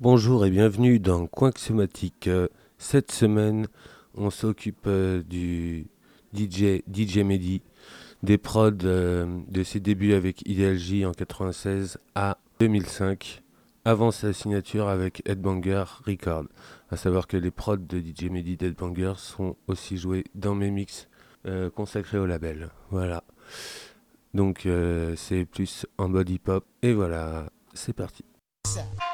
Bonjour et bienvenue dans Coin Somatique. Euh, Cette semaine, on s'occupe euh, du DJ, DJ Mehdi, des prods euh, de ses débuts avec Ideal J en 96 à 2005, avant sa signature avec Headbanger Record. À savoir que les prods de DJ Mehdi d'Headbanger sont aussi joués dans mes mix consacrés au label. Voilà. Donc c'est plus en body pop. Et voilà, c'est parti. Set.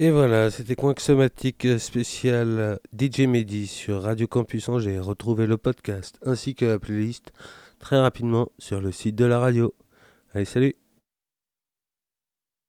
Et voilà, c'était Somatique spécial DJ Mehdi sur Radio Campus Angers. Retrouvez le podcast ainsi que la playlist très rapidement sur le site de la radio. Allez, salut